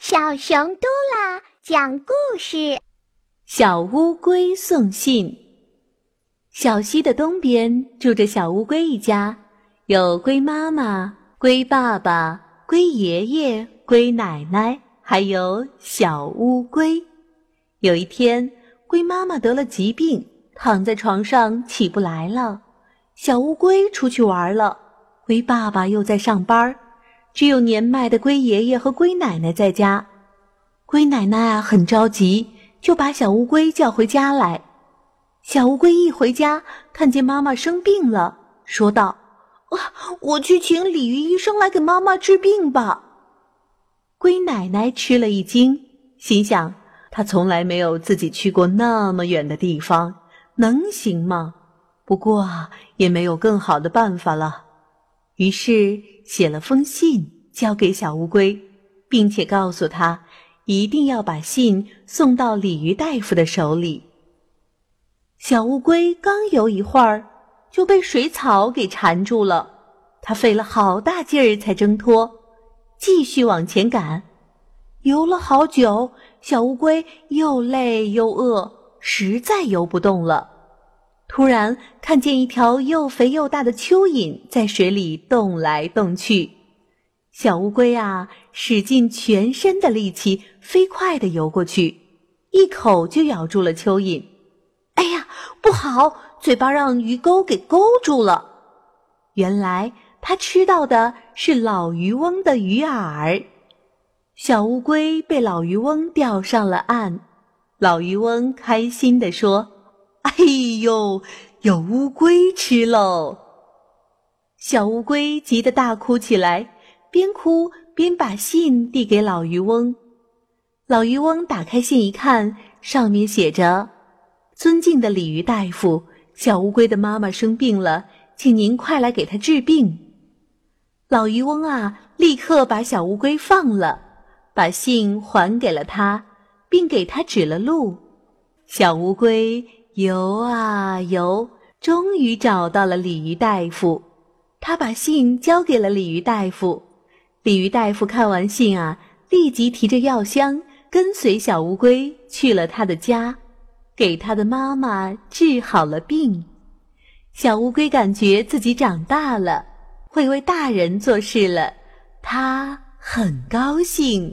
小熊嘟啦讲故事：小乌龟送信。小溪的东边住着小乌龟一家，有龟妈妈、龟爸爸、龟爷爷、龟奶奶，还有小乌龟。有一天，龟妈妈得了疾病，躺在床上起不来了。小乌龟出去玩了，龟爸爸又在上班儿。只有年迈的龟爷爷和龟奶奶在家，龟奶奶啊很着急，就把小乌龟叫回家来。小乌龟一回家，看见妈妈生病了，说道：“啊，我去请鲤鱼医生来给妈妈治病吧。”龟奶奶吃了一惊，心想：她从来没有自己去过那么远的地方，能行吗？不过，也没有更好的办法了。于是写了封信交给小乌龟，并且告诉他一定要把信送到鲤鱼大夫的手里。小乌龟刚游一会儿，就被水草给缠住了，它费了好大劲儿才挣脱，继续往前赶。游了好久，小乌龟又累又饿，实在游不动了。突然看见一条又肥又大的蚯蚓在水里动来动去，小乌龟啊，使尽全身的力气，飞快地游过去，一口就咬住了蚯蚓。哎呀，不好，嘴巴让鱼钩给勾住了。原来它吃到的是老渔翁的鱼饵。小乌龟被老渔翁钓上了岸，老渔翁开心地说。哎呦，有乌龟吃喽！小乌龟急得大哭起来，边哭边把信递给老渔翁。老渔翁打开信一看，上面写着：“尊敬的鲤鱼大夫，小乌龟的妈妈生病了，请您快来给她治病。”老渔翁啊，立刻把小乌龟放了，把信还给了他，并给他指了路。小乌龟。游啊游，终于找到了鲤鱼大夫。他把信交给了鲤鱼大夫。鲤鱼大夫看完信啊，立即提着药箱，跟随小乌龟去了他的家，给他的妈妈治好了病。小乌龟感觉自己长大了，会为大人做事了，他很高兴。